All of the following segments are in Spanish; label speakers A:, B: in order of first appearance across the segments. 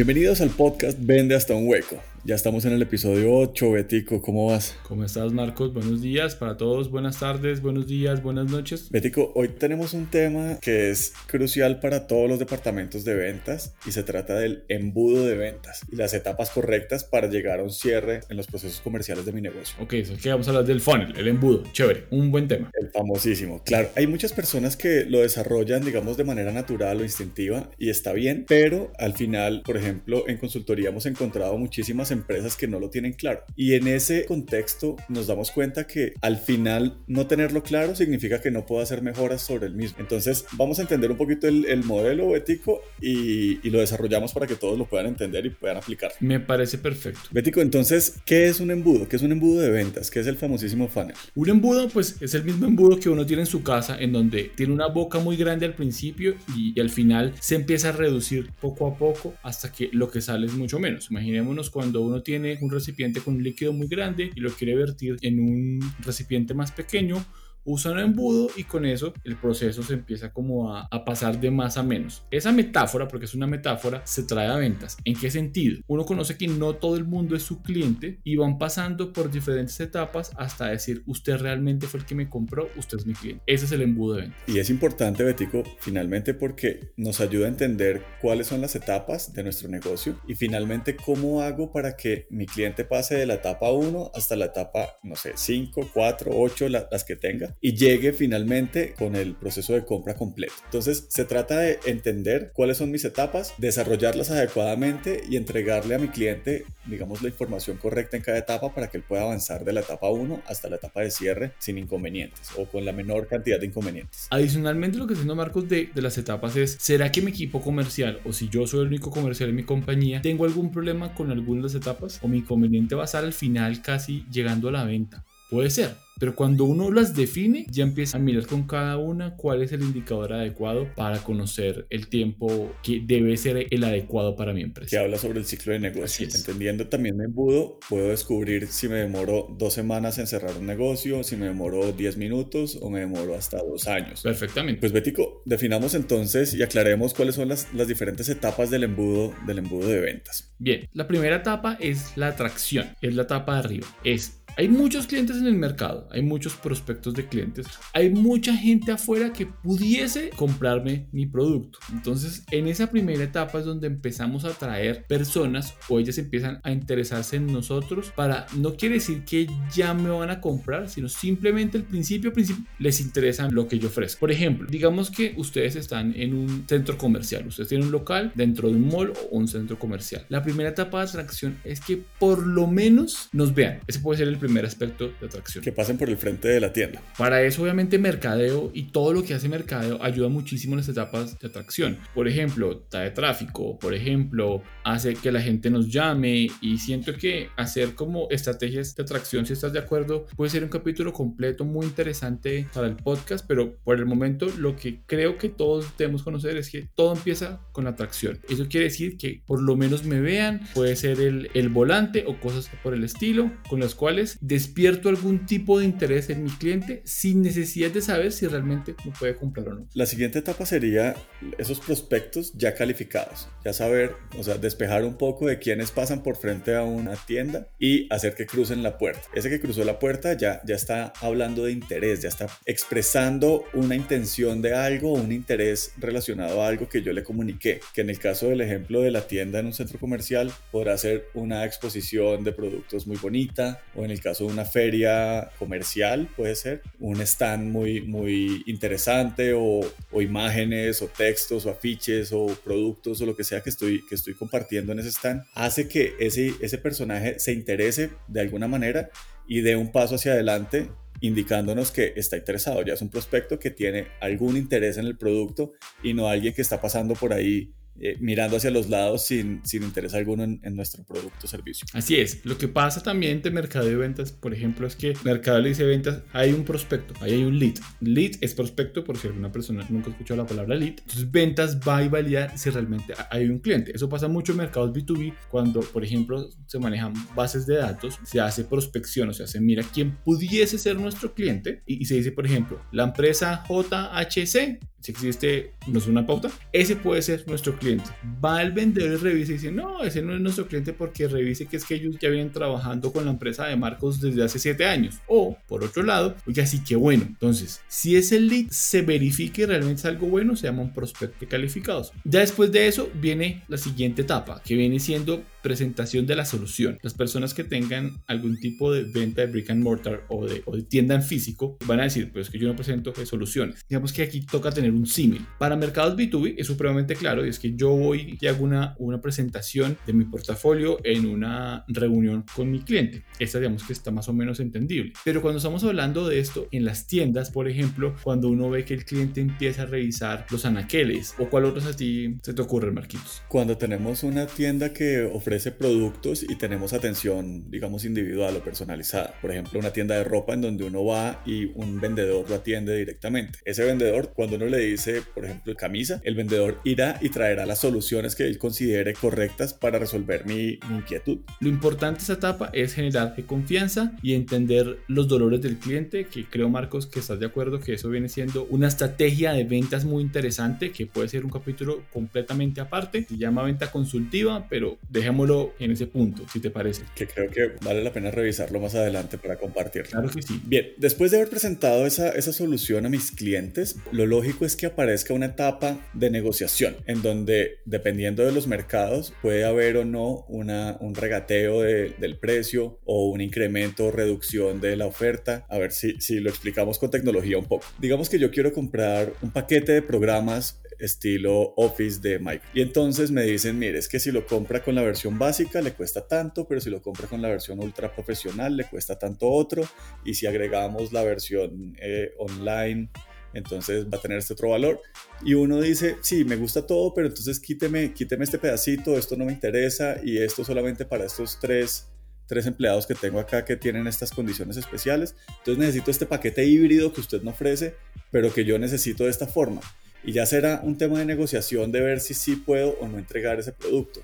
A: Bienvenidos al podcast Vende hasta un hueco. Ya estamos en el episodio 8, Betico, ¿cómo vas?
B: ¿Cómo estás, Marcos? Buenos días para todos, buenas tardes, buenos días, buenas noches.
A: Betico, hoy tenemos un tema que es crucial para todos los departamentos de ventas y se trata del embudo de ventas y las etapas correctas para llegar a un cierre en los procesos comerciales de mi negocio.
B: Ok, eso es que vamos a hablar del funnel, el embudo, chévere, un buen tema.
A: El famosísimo, claro. Hay muchas personas que lo desarrollan, digamos, de manera natural o instintiva y está bien, pero al final, por ejemplo, en consultoría hemos encontrado muchísimas empresas que no lo tienen claro. Y en ese contexto nos damos cuenta que al final no tenerlo claro significa que no puedo hacer mejoras sobre el mismo. Entonces vamos a entender un poquito el, modelo ético y, y, lo desarrollamos para que todos lo puedan entender y puedan aplicar.
B: Me parece perfecto.
A: Bético, entonces, ¿qué es un embudo? ¿Qué es un embudo de ventas? ¿Qué es el famosísimo funnel?
B: Un embudo, pues es el mismo embudo que uno tiene en su casa, en donde tiene una boca muy grande al principio y, y al final se empieza a reducir poco a poco hasta que lo que sale es mucho menos. Imaginémonos cuando uno tiene un recipiente con un líquido muy grande y lo quiere vertir en un recipiente más pequeño, usa un embudo y con eso el proceso se empieza como a, pasar de más a menos. Esa metáfora, porque es una metáfora, se trae a ventas. ¿En qué sentido? Uno conoce que no todo el mundo es su cliente y van pasando por diferentes etapas hasta decir, usted realmente fue el que me compró, usted es mi cliente. Ese es el embudo de venta.
A: Y es importante, Betico, finalmente porque nos ayuda a entender cuáles son las etapas de nuestro negocio y finalmente cómo hago para que mi cliente pase de la etapa 1 hasta la etapa, no sé, 5, 4, 8, las que tenga y llegue finalmente con el proceso de compra completo. Entonces se trata de entender cuáles son mis etapas, desarrollarlas adecuadamente y entregarle a mi cliente, digamos, la información correcta en cada etapa para que él pueda avanzar de la etapa 1 hasta la etapa de cierre sin inconvenientes o con la menor cantidad de inconvenientes.
B: Adicionalmente lo que diciendo Marcos de, de las etapas es, ¿será que mi equipo comercial o si yo soy el único comercial en mi compañía, tengo algún problema con alguna de las etapas o mi inconveniente va a estar al final casi llegando a la venta? Puede ser, pero cuando uno las define, ya empieza a mirar con cada una cuál es el indicador adecuado para conocer el tiempo que debe ser el adecuado para mi empresa.
A: Que habla sobre el ciclo de negocio. Entendiendo también mi embudo, puedo descubrir si me demoro dos semanas en cerrar un negocio, si me demoro 10 minutos o me demoro hasta dos años.
B: Perfectamente.
A: Pues Bético, definamos entonces y aclaremos cuáles son las, las diferentes etapas del embudo, del embudo de ventas.
B: Bien, la primera etapa es la atracción, es la etapa de arriba. Es hay muchos clientes en el mercado, hay muchos prospectos de clientes, hay mucha gente afuera que pudiese comprarme mi producto. Entonces, en esa primera etapa es donde empezamos a atraer personas o ellas empiezan a interesarse en nosotros para, no quiere decir que ya me van a comprar, sino simplemente al principio, principio les interesa lo que yo ofrezco. Por ejemplo, digamos que ustedes están en un centro comercial, ustedes tienen un local dentro de un mall o un centro comercial. La primera etapa de atracción es que por lo menos nos vean. Ese puede ser el primer aspecto de atracción.
A: Que pasen por el frente de la tienda.
B: Para eso, obviamente, mercadeo y todo lo que hace mercadeo ayuda muchísimo en las etapas de atracción. Por ejemplo, de tráfico, por ejemplo, hace que la gente nos llame y siento que hacer como estrategias de atracción, si estás de acuerdo, puede ser un capítulo completo muy interesante para el podcast, pero por el momento lo que creo que todos debemos conocer es que todo empieza con la atracción. Eso quiere decir que por lo menos me vean, puede ser el, el volante o cosas por el estilo, con las cuales despierto algún tipo de interés en mi cliente sin necesidad de saber si realmente me puede comprar o no.
A: La siguiente etapa sería esos prospectos ya calificados, ya saber, o sea, despejar un poco de quienes pasan por frente a una tienda y hacer que crucen la puerta. Ese que cruzó la puerta ya, ya está hablando de interés, ya está expresando una intención de algo, un interés relacionado a algo que yo le comuniqué, que en el caso del ejemplo de la tienda en un centro comercial podrá ser una exposición de productos muy bonita o en el caso de una feria comercial puede ser un stand muy muy interesante o, o imágenes o textos o afiches o productos o lo que sea que estoy que estoy compartiendo en ese stand hace que ese, ese personaje se interese de alguna manera y dé un paso hacia adelante indicándonos que está interesado, ya es un prospecto que tiene algún interés en el producto y no alguien que está pasando por ahí eh, mirando hacia los lados sin, sin interés alguno en, nuestro producto o servicio.
B: Así es. Lo que pasa también de mercado de ventas, por ejemplo, es que mercado le dice ventas, hay un prospecto, ahí hay un lead. Lead es prospecto, por si alguna persona nunca ha escuchado la palabra lead. Entonces, ventas va a validar si realmente hay un cliente. Eso pasa mucho en mercados B2B cuando, por ejemplo, se manejan bases de datos, se hace prospección, o sea, se mira quién pudiese ser nuestro cliente y, y se dice, por ejemplo, la empresa JHC si existe, no es una pauta, ese puede ser nuestro cliente. Va el vendedor y revisa y dice, no, ese no es nuestro cliente porque revise que es que ellos ya vienen trabajando con la empresa de Marcos desde hace 7 años. O, por otro lado, oye, así que bueno. Entonces, si ese lead se verifique realmente es algo bueno, se llama un prospecto calificados. Ya después de eso viene la siguiente etapa, que viene siendo presentación de la solución. Las personas que tengan algún tipo de venta de brick and mortar o de, tienda en físico van a decir, pues que yo no presento soluciones. Digamos que aquí toca tener un símil. Para mercados B2B es supremamente claro y es que yo voy y hago una, una presentación de mi portafolio en una reunión con mi cliente. Esta digamos que está más o menos entendible. Pero cuando estamos hablando de esto en las tiendas, por ejemplo, cuando uno ve que el cliente empieza a revisar los anaqueles o cuál otros a ti se te ocurre, Marquitos.
A: Cuando tenemos una tienda que ofrece ofrece productos y tenemos atención, digamos, individual o personalizada. Por ejemplo, una tienda de ropa en donde uno va y un vendedor lo atiende directamente. Ese vendedor, cuando uno le dice, por ejemplo, camisa, el vendedor irá y traerá las soluciones que él considere correctas para resolver mi, inquietud.
B: Lo importante de esta etapa es generar confianza y entender los dolores del cliente, que creo, Marcos, que estás de acuerdo que eso viene siendo una estrategia de ventas muy interesante, que puede ser un capítulo completamente aparte. Se llama venta consultiva, pero dejemos en ese punto, si te parece.
A: Que creo que vale la pena revisarlo más adelante para compartirlo.
B: Claro que sí.
A: Bien, después de haber presentado esa, esa solución a mis clientes, lo lógico es que aparezca una etapa de negociación en donde, dependiendo de los mercados, puede haber o no una, un regateo del precio o un incremento o reducción de la oferta. A ver si, si lo explicamos con tecnología un poco. Digamos que yo quiero comprar un paquete de programas estilo Office de Mike. Y entonces me dicen, mire, es que si lo compra con la versión básica le cuesta tanto, pero si lo compra con la versión ultra profesional le cuesta tanto otro. Y si agregamos la versión eh, online, entonces va a tener este otro valor. Y uno dice, sí, me gusta todo, pero entonces quíteme, quíteme este pedacito, esto no me interesa y esto solamente para estos tres tres empleados que tengo acá que tienen estas condiciones especiales. Entonces necesito este paquete híbrido que usted no ofrece, pero que yo necesito de esta forma y ya será un tema de negociación de ver si sí puedo o no entregar ese producto.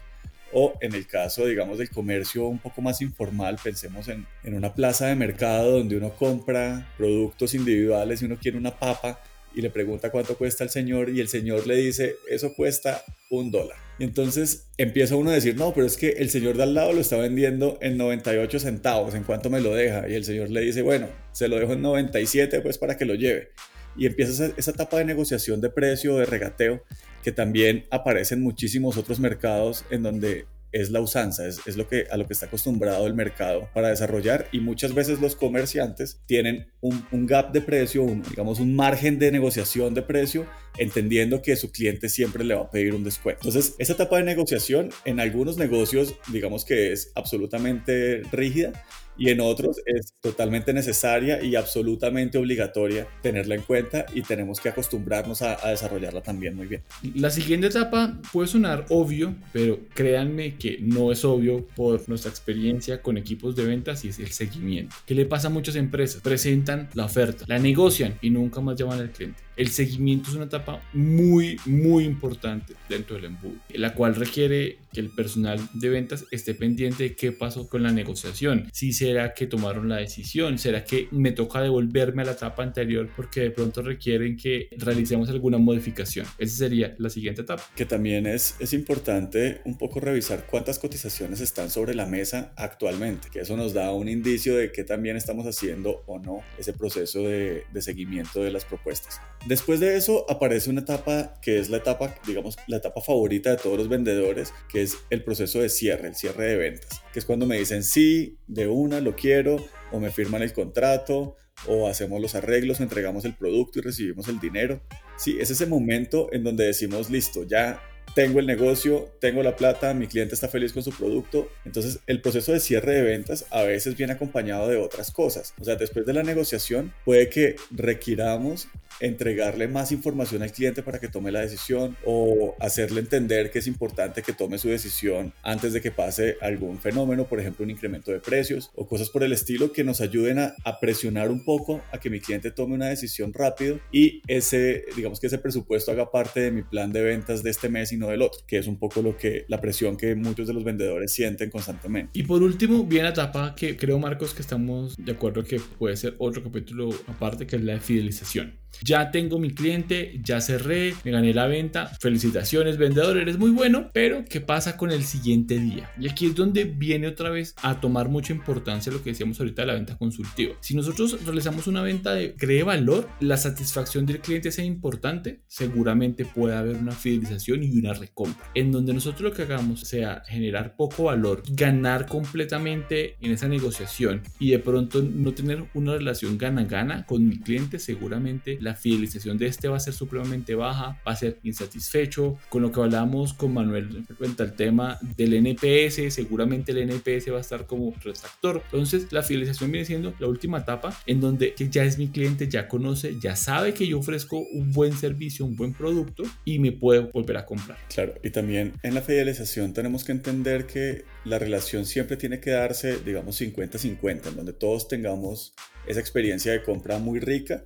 A: O en el caso, digamos, del comercio un poco más informal, pensemos en, en una plaza de mercado donde uno compra productos individuales y uno quiere una papa y le pregunta cuánto cuesta el señor y el señor le dice, eso cuesta un dólar. Y entonces empieza uno a decir, no, pero es que el señor de al lado lo está vendiendo en 98 centavos, ¿en cuánto me lo deja? Y el señor le dice, bueno, se lo dejo en 97 pues para que lo lleve y empieza esa, etapa de negociación de precio, de regateo, que también aparece en muchísimos otros mercados en donde es la usanza, es, es, lo que, a lo que está acostumbrado el mercado para desarrollar y muchas veces los comerciantes tienen un, un gap de precio, un, digamos un margen de negociación de precio, entendiendo que su cliente siempre le va a pedir un descuento. Entonces, esa etapa de negociación en algunos negocios, digamos que es absolutamente rígida, y en otros es totalmente necesaria y absolutamente obligatoria tenerla en cuenta y tenemos que acostumbrarnos a, desarrollarla también muy bien.
B: La siguiente etapa puede sonar obvio, pero créanme que no es obvio por nuestra experiencia con equipos de ventas y es el seguimiento. ¿Qué le pasa a muchas empresas? Presentan la oferta, la negocian y nunca más llaman al cliente. El seguimiento es una etapa muy, muy importante dentro del embudo, la cual requiere que el personal de ventas esté pendiente de qué pasó con la negociación. Si será que tomaron la decisión, será que me toca devolverme a la etapa anterior porque de pronto requieren que realicemos alguna modificación. Esa sería la siguiente etapa.
A: Que también es, es importante un poco revisar cuántas cotizaciones están sobre la mesa actualmente, que eso nos da un indicio de que también estamos haciendo o no ese proceso de, de seguimiento de las propuestas. Después de eso aparece una etapa que es la etapa, digamos, la etapa favorita de todos los vendedores, que es el proceso de cierre, el cierre de ventas, que es cuando me dicen sí, de una, lo quiero, o me firman el contrato, o hacemos los arreglos, entregamos el producto y recibimos el dinero. Sí, es ese momento en donde decimos, listo, ya tengo el negocio, tengo la plata, mi cliente está feliz con su producto. Entonces el proceso de cierre de ventas a veces viene acompañado de otras cosas. O sea, después de la negociación puede que requiramos entregarle más información al cliente para que tome la decisión o hacerle entender que es importante que tome su decisión antes de que pase algún fenómeno, por ejemplo un incremento de precios o cosas por el estilo que nos ayuden a, a presionar un poco a que mi cliente tome una decisión rápido y ese, digamos que ese presupuesto haga parte de mi plan de ventas de este mes y no no del otro, que es un poco lo que la presión que muchos de los vendedores sienten constantemente.
B: Y por último, viene la etapa que creo, Marcos, que estamos de acuerdo que puede ser otro capítulo aparte, que es la fidelización. Ya tengo mi cliente, ya cerré, me gané la venta. Felicitaciones, vendedor, eres muy bueno. Pero, ¿qué pasa con el siguiente día? Y aquí es donde viene otra vez a tomar mucha importancia lo que decíamos ahorita de la venta consultiva. Si nosotros realizamos una venta de cree valor, la satisfacción del cliente sea importante, seguramente puede haber una fidelización y una recompra. En donde nosotros lo que hagamos sea generar poco valor, ganar completamente en esa negociación y de pronto no tener una relación gana-gana con mi cliente, seguramente la fidelización de este va a ser supremamente baja, va a ser insatisfecho. Con lo que hablábamos con Manuel frente al tema del NPS, seguramente el NPS va a estar como retractor. Entonces, la fidelización viene siendo la última etapa en donde ya es mi cliente, ya conoce, ya sabe que yo ofrezco un buen servicio, un buen producto y me puede volver a comprar.
A: Claro, y también en la fidelización tenemos que entender que la relación siempre tiene que darse, digamos, 50-50, en donde todos tengamos esa experiencia de compra muy rica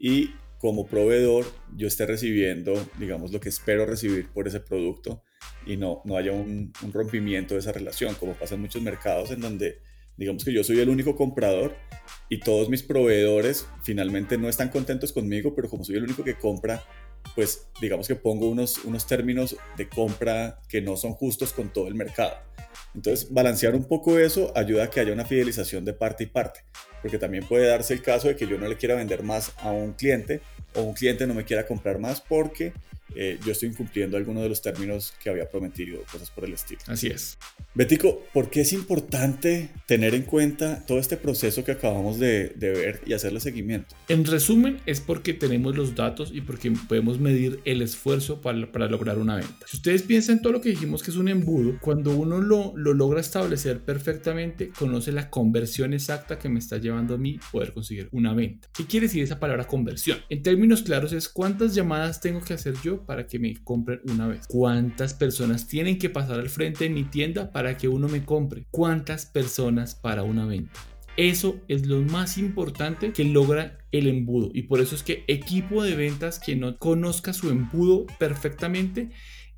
A: y como proveedor yo esté recibiendo, digamos, lo que espero recibir por ese producto y no, no haya un, rompimiento de esa relación, como pasa en muchos mercados en donde, digamos que yo soy el único comprador y todos mis proveedores finalmente no están contentos conmigo, pero como soy el único que compra, pues digamos que pongo unos, unos términos de compra que no son justos con todo el mercado. Entonces, balancear un poco eso ayuda a que haya una fidelización de parte y parte, porque también puede darse el caso de que yo no le quiera vender más a un cliente o un cliente no me quiera comprar más porque eh, yo estoy incumpliendo algunos de los términos que había prometido, cosas por el estilo.
B: Así es.
A: Betico, ¿por qué es importante tener en cuenta todo este proceso que acabamos de, ver y hacerle seguimiento?
B: En resumen, es porque tenemos los datos y porque podemos medir el esfuerzo para, para lograr una venta. Si ustedes piensan todo lo que dijimos que es un embudo, cuando uno lo, lo logra establecer perfectamente, conoce la conversión exacta que me está llevando a mí poder conseguir una venta. ¿Qué quiere decir esa palabra conversión? En términos claros es cuántas llamadas tengo que hacer yo para que me compren una vez. ¿Cuántas personas tienen que pasar al frente de mi tienda para que uno me compre? ¿Cuántas personas para una venta? Eso es lo más importante que logra el embudo. Y por eso es que equipo de ventas que no conozca su embudo perfectamente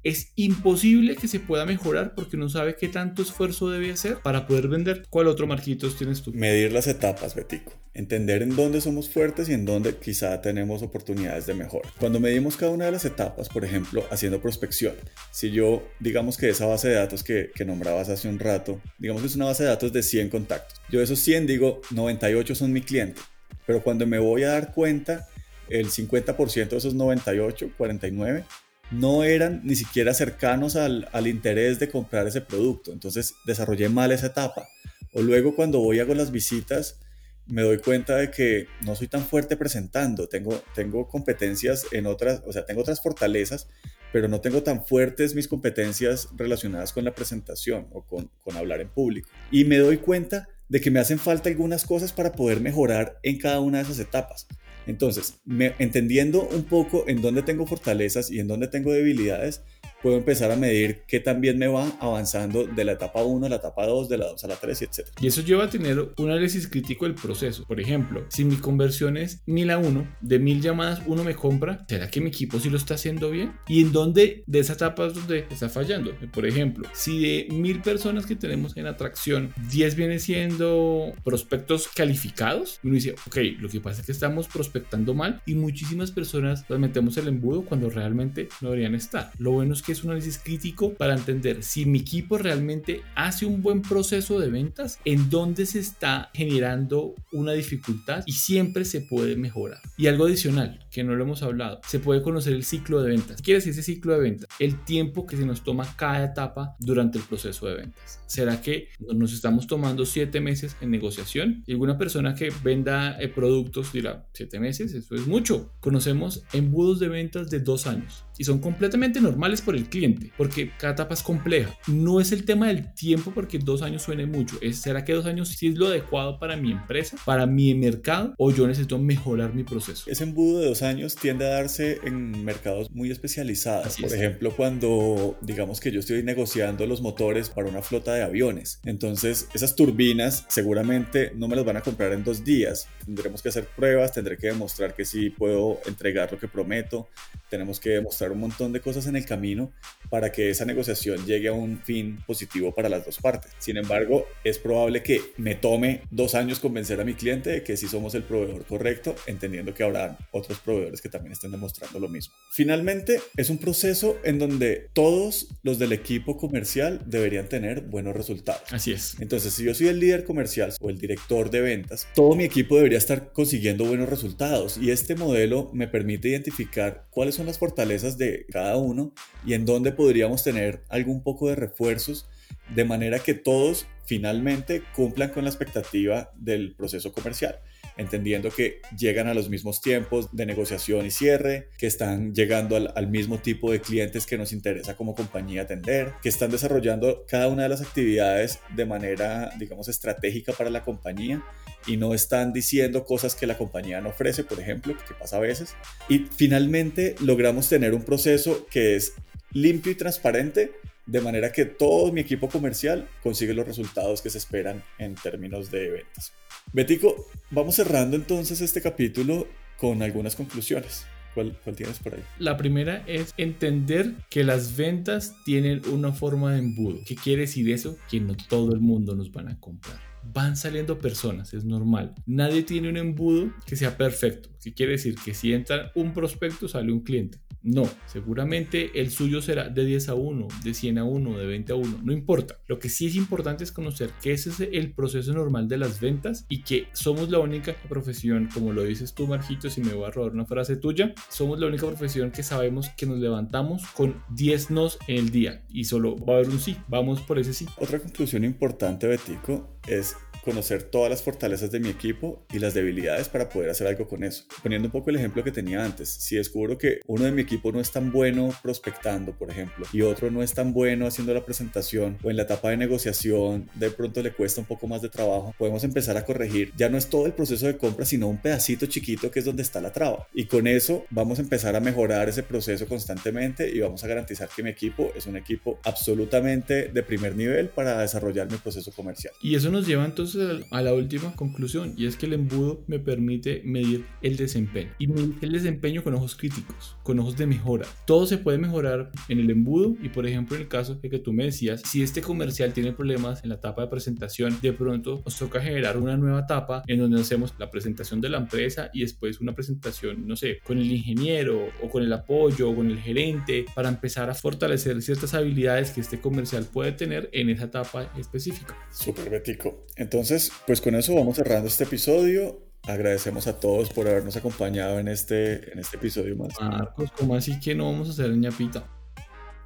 B: es imposible que se pueda mejorar porque no sabe qué tanto esfuerzo debe hacer para poder vender. ¿Cuál otro marquitos tienes tú?
A: Medir las etapas, Betico. Entender en dónde somos fuertes y en dónde quizá tenemos oportunidades de mejora. Cuando medimos cada una de las etapas, por ejemplo, haciendo prospección, si yo, digamos que esa base de datos que, que nombrabas hace un rato, digamos que es una base de datos de 100 contactos. Yo de esos 100 digo, 98 son mi cliente. Pero cuando me voy a dar cuenta, el 50% de esos 98, 49, no eran ni siquiera cercanos al, interés de comprar ese producto. Entonces desarrollé mal esa etapa. O luego cuando voy hago las visitas, me doy cuenta de que no soy tan fuerte presentando. Tengo, tengo competencias en otras, o sea, tengo otras fortalezas, pero no tengo tan fuertes mis competencias relacionadas con la presentación o con, con hablar en público. Y me doy cuenta de que me hacen falta algunas cosas para poder mejorar en cada una de esas etapas. Entonces, entendiendo un poco en dónde tengo fortalezas y en dónde tengo debilidades, puedo empezar a medir qué también me va avanzando de la etapa 1 a la etapa 2, de la 2 a la 3, etc.
B: Y eso lleva a tener un análisis crítico del proceso. Por ejemplo, si mi conversión es 1000 a 1, de 1000 llamadas uno me compra, ¿será que mi equipo sí lo está haciendo bien? ¿Y en dónde de esa etapa es donde está fallando? Por ejemplo, si de 1000 personas que tenemos en atracción, 10 vienen siendo prospectos calificados, uno dice, ok, lo que pasa es que estamos prospectando mal y muchísimas personas las metemos el embudo cuando realmente no deberían estar. Lo bueno es que es un análisis crítico para entender si mi equipo realmente hace un buen proceso de ventas, en dónde se está generando una dificultad y siempre se puede mejorar. Y algo adicional que no lo hemos hablado, se puede conocer el ciclo de ventas. ¿Qué quiere decir ese ciclo de ventas? El tiempo que se nos toma cada etapa durante el proceso de ventas. ¿Será que nos estamos tomando siete meses en negociación? Y alguna persona que venda eh, productos dirá, siete meses, eso es mucho. Conocemos embudos de ventas de dos años y son completamente normales por el cliente, porque cada etapa es compleja. No es el tema del tiempo porque dos años suene mucho, es ¿será que dos años sí es lo adecuado para mi empresa, para mi mercado o yo necesito mejorar mi proceso?
A: Ese embudo de dos años tiende a darse en mercados muy especializados. por ejemplo, cuando digamos que yo estoy negociando los motores para una flota de aviones, entonces esas turbinas seguramente no me las van a comprar en dos días. Tendremos que hacer pruebas, tendré que demostrar que sí puedo entregar lo que prometo, tenemos que demostrar un montón de cosas en el camino para que esa negociación llegue a un fin positivo para las dos partes. Sin embargo, es probable que me tome dos años convencer a mi cliente de que sí somos el proveedor correcto, entendiendo que habrá otros proveedores que también estén demostrando lo mismo. Finalmente, es un proceso en donde todos los del equipo comercial deberían tener buenos resultados.
B: Así es.
A: Entonces, si yo soy el líder comercial o el director de ventas, todo mi equipo debería estar consiguiendo buenos resultados y este modelo me permite identificar cuáles son las fortalezas de cada uno y en dónde podríamos tener algún poco de refuerzos de manera que todos finalmente cumplan con la expectativa del proceso comercial entendiendo que llegan a los mismos tiempos de negociación y cierre, que están llegando al, mismo tipo de clientes que nos interesa como compañía atender, que están desarrollando cada una de las actividades de manera, digamos, estratégica para la compañía y no están diciendo cosas que la compañía no ofrece, por ejemplo, que pasa a veces. Y finalmente logramos tener un proceso que es limpio y transparente de manera que todo mi equipo comercial consigue los resultados que se esperan en términos de ventas. Betico, vamos cerrando entonces este capítulo con algunas conclusiones. ¿Cuál, ¿Cuál, tienes por ahí?
B: La primera es entender que las ventas tienen una forma de embudo. ¿Qué quiere decir eso? Que no todo el mundo nos van a comprar. Van saliendo personas, es normal. Nadie tiene un embudo que sea perfecto. ¿Qué quiere decir? Que si entra un prospecto, sale un cliente. No, seguramente el suyo será de 10 a 1, de 100 a 1, de 20 a 1, no importa. Lo que sí es importante es conocer que ese es el proceso normal de las ventas y que somos la única profesión, como lo dices tú, Marjito, si me voy a robar una frase tuya, somos la única profesión que sabemos que nos levantamos con 10 nos en el día y solo va a haber un sí. Vamos por ese sí.
A: Otra conclusión importante, Betico, es conocer todas las fortalezas de mi equipo y las debilidades para poder hacer algo con eso. Poniendo un poco el ejemplo que tenía antes, si descubro que uno de mi equipo no es tan bueno prospectando, por ejemplo, y otro no es tan bueno haciendo la presentación o en la etapa de negociación, de pronto le cuesta un poco más de trabajo, podemos empezar a corregir. Ya no es todo el proceso de compra, sino un pedacito chiquito que es donde está la traba. Y con eso vamos a empezar a mejorar ese proceso constantemente y vamos a garantizar que mi equipo es un equipo absolutamente de primer nivel para desarrollar mi proceso comercial.
B: Y eso nos lleva entonces a la última conclusión y es que el embudo me permite medir el desempeño y el desempeño con ojos críticos, con ojos de mejora. Todo se puede mejorar en el embudo y por ejemplo en el caso de que tú me decías, si este comercial tiene problemas en la etapa de presentación, de pronto nos toca generar una nueva etapa en donde hacemos la presentación de la empresa y después una presentación, no sé, con el ingeniero o con el apoyo o con el gerente para empezar a fortalecer ciertas habilidades que este comercial puede tener en esa etapa específica.
A: Súper bético. Entonces, entonces, pues con eso vamos cerrando este episodio. Agradecemos a todos por habernos acompañado en este, en este episodio más.
B: Marcos, ¿cómo así que no vamos a hacer ñapita?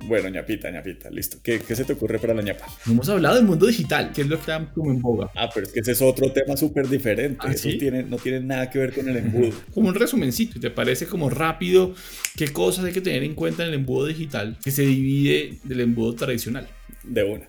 A: Bueno, ñapita, ñapita, listo. ¿Qué, ¿Qué, se te ocurre para la ñapa?
B: Hemos hablado del mundo digital, que es lo que está como en boga.
A: Ah, pero es que ese es otro tema súper diferente. ¿Ah, Eso tiene, no tiene nada que ver con el embudo.
B: como un resumencito, ¿te parece como rápido qué cosas hay que tener en cuenta en el embudo digital que se divide del embudo tradicional?
A: De una.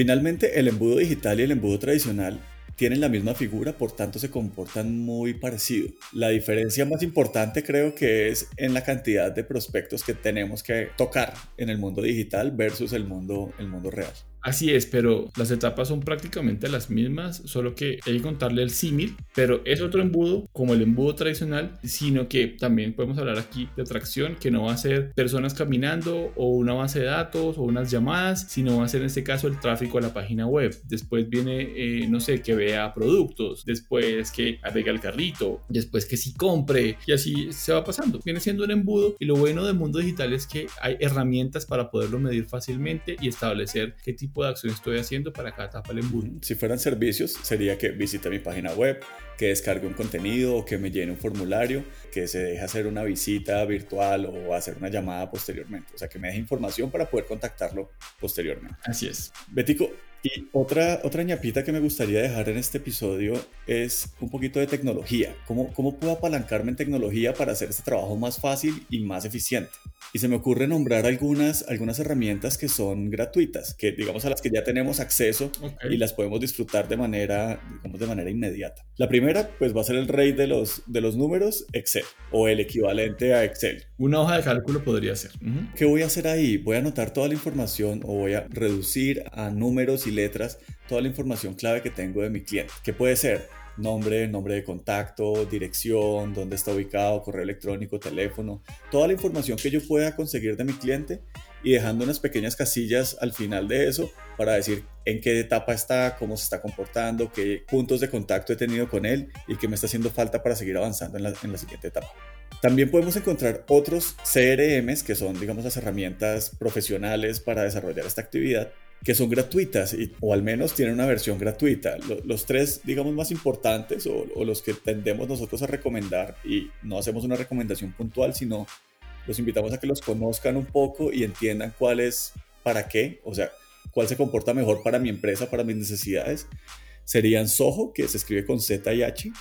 A: Finalmente, el embudo digital y el embudo tradicional tienen la misma figura, por tanto se comportan muy parecido. La diferencia más importante creo que es en la cantidad de prospectos que tenemos que tocar en el mundo digital versus el mundo, el mundo real.
B: Así es, pero las etapas son prácticamente las mismas, solo que hay que contarle el símil, pero es otro embudo como el embudo tradicional, sino que también podemos hablar aquí de atracción, que no va a ser personas caminando o una base de datos o unas llamadas, sino va a ser en este caso el tráfico a la página web. Después viene, eh, no sé, que vea productos, después que agregue el carrito, después que sí compre y así se va pasando. Viene siendo un embudo y lo bueno del mundo digital es que hay herramientas para poderlo medir fácilmente y establecer qué tipo de acción estoy haciendo para cada etapa del embudo.
A: Si fueran servicios, sería que visite mi página web, que descargue un contenido o que me llene un formulario, que se deje hacer una visita virtual o hacer una llamada posteriormente. O sea, que me deje información para poder contactarlo posteriormente.
B: Así es.
A: Betico, y otra, otra ñapita que me gustaría dejar en este episodio es un poquito de tecnología. ¿Cómo, ¿Cómo puedo apalancarme en tecnología para hacer este trabajo más fácil y más eficiente? Y se me ocurre nombrar algunas, algunas herramientas que son gratuitas, que digamos a las que ya tenemos acceso y las podemos disfrutar de manera, digamos, de manera inmediata. La primera, pues va a ser el rey de los, de los números, Excel, o el equivalente a Excel.
B: Una hoja de cálculo podría ser.
A: ¿Qué voy a hacer ahí? Voy a anotar toda la información o voy a reducir a números y letras toda la información clave que tengo de mi cliente. ¿Qué puede ser? nombre, nombre de contacto, dirección, dónde está ubicado, correo electrónico, teléfono, toda la información que yo pueda conseguir de mi cliente y dejando unas pequeñas casillas al final de eso para decir en qué etapa está, cómo se está comportando, qué puntos de contacto he tenido con él y qué me está haciendo falta para seguir avanzando en la, en la siguiente etapa. También podemos encontrar otros CRMs que son, digamos, las herramientas profesionales para desarrollar esta actividad que son gratuitas o al menos tienen una versión gratuita. Los, tres, digamos, más importantes o, los que tendemos nosotros a recomendar y no hacemos una recomendación puntual, sino los invitamos a que los conozcan un poco y entiendan cuál es, para qué, o sea, cuál se comporta mejor para mi empresa, para mis necesidades. Serían Soho, que se escribe con Z y H,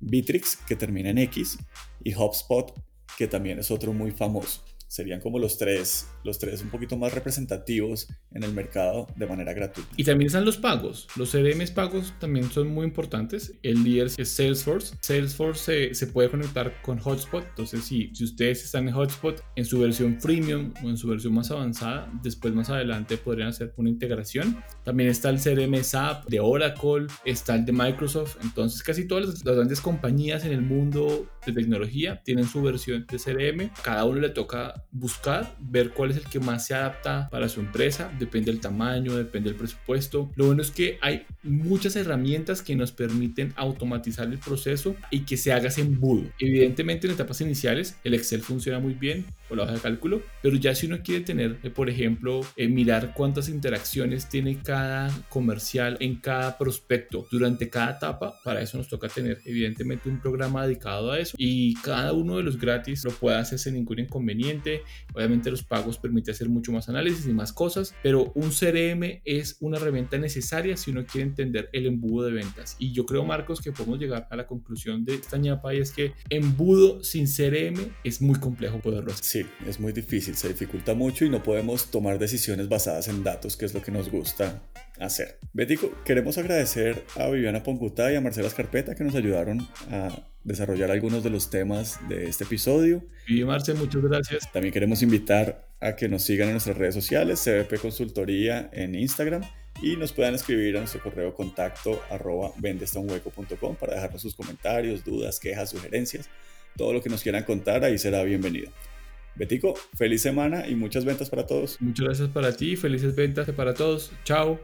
A: Bitrix, que termina en X, y HubSpot, que también es otro muy famoso serían como los tres, los tres un poquito más representativos en el mercado de manera gratuita.
B: Y también están los pagos. Los CRM pagos también son muy importantes. El líder es Salesforce. Salesforce se, se puede conectar con Hotspot. Entonces, si, si ustedes están en Hotspot en su versión freemium o en su versión más avanzada, después más adelante podrían hacer una integración. También está el CRM SAP de Oracle, está el de Microsoft. Entonces, casi todas las, las grandes compañías en el mundo de tecnología tienen su versión de CRM. Cada uno le toca buscar, ver cuál es el que más se adapta para su empresa, depende del tamaño, depende del presupuesto. Lo bueno es que hay muchas herramientas que nos permiten automatizar el proceso y que se haga ese embudo. Evidentemente en etapas iniciales el Excel funciona muy bien o la hoja de cálculo, pero ya si uno quiere tener, eh, por ejemplo, eh, mirar cuántas interacciones tiene cada comercial en cada prospecto durante cada etapa, para eso nos toca tener evidentemente un programa dedicado a eso y cada uno de los gratis lo puede hacer sin ningún inconveniente Obviamente los pagos permiten hacer mucho más análisis y más cosas, pero un CRM es una herramienta necesaria si uno quiere entender el embudo de ventas. Y yo creo, Marcos, que podemos llegar a la conclusión de esta ñapa y es que embudo sin CRM es muy complejo poderlo hacer.
A: Sí, es muy difícil, se dificulta mucho y no podemos tomar decisiones basadas en datos, que es lo que nos gusta hacer. Bético, queremos agradecer a Viviana Ponguta y a Marcela Escarpeta que nos ayudaron a desarrollar algunos de los temas de este episodio.
B: Y Marce, muchas gracias.
A: También queremos invitar a que nos sigan en nuestras redes sociales, CBP Consultoría en Instagram y nos puedan escribir a nuestro correo contacto arroba vendestaunhueco.com para dejarnos sus comentarios, dudas, quejas, sugerencias, todo lo que nos quieran contar, ahí será bienvenido. Betico, feliz semana y muchas ventas para todos.
B: Muchas gracias para ti, felices ventas para todos. Chao.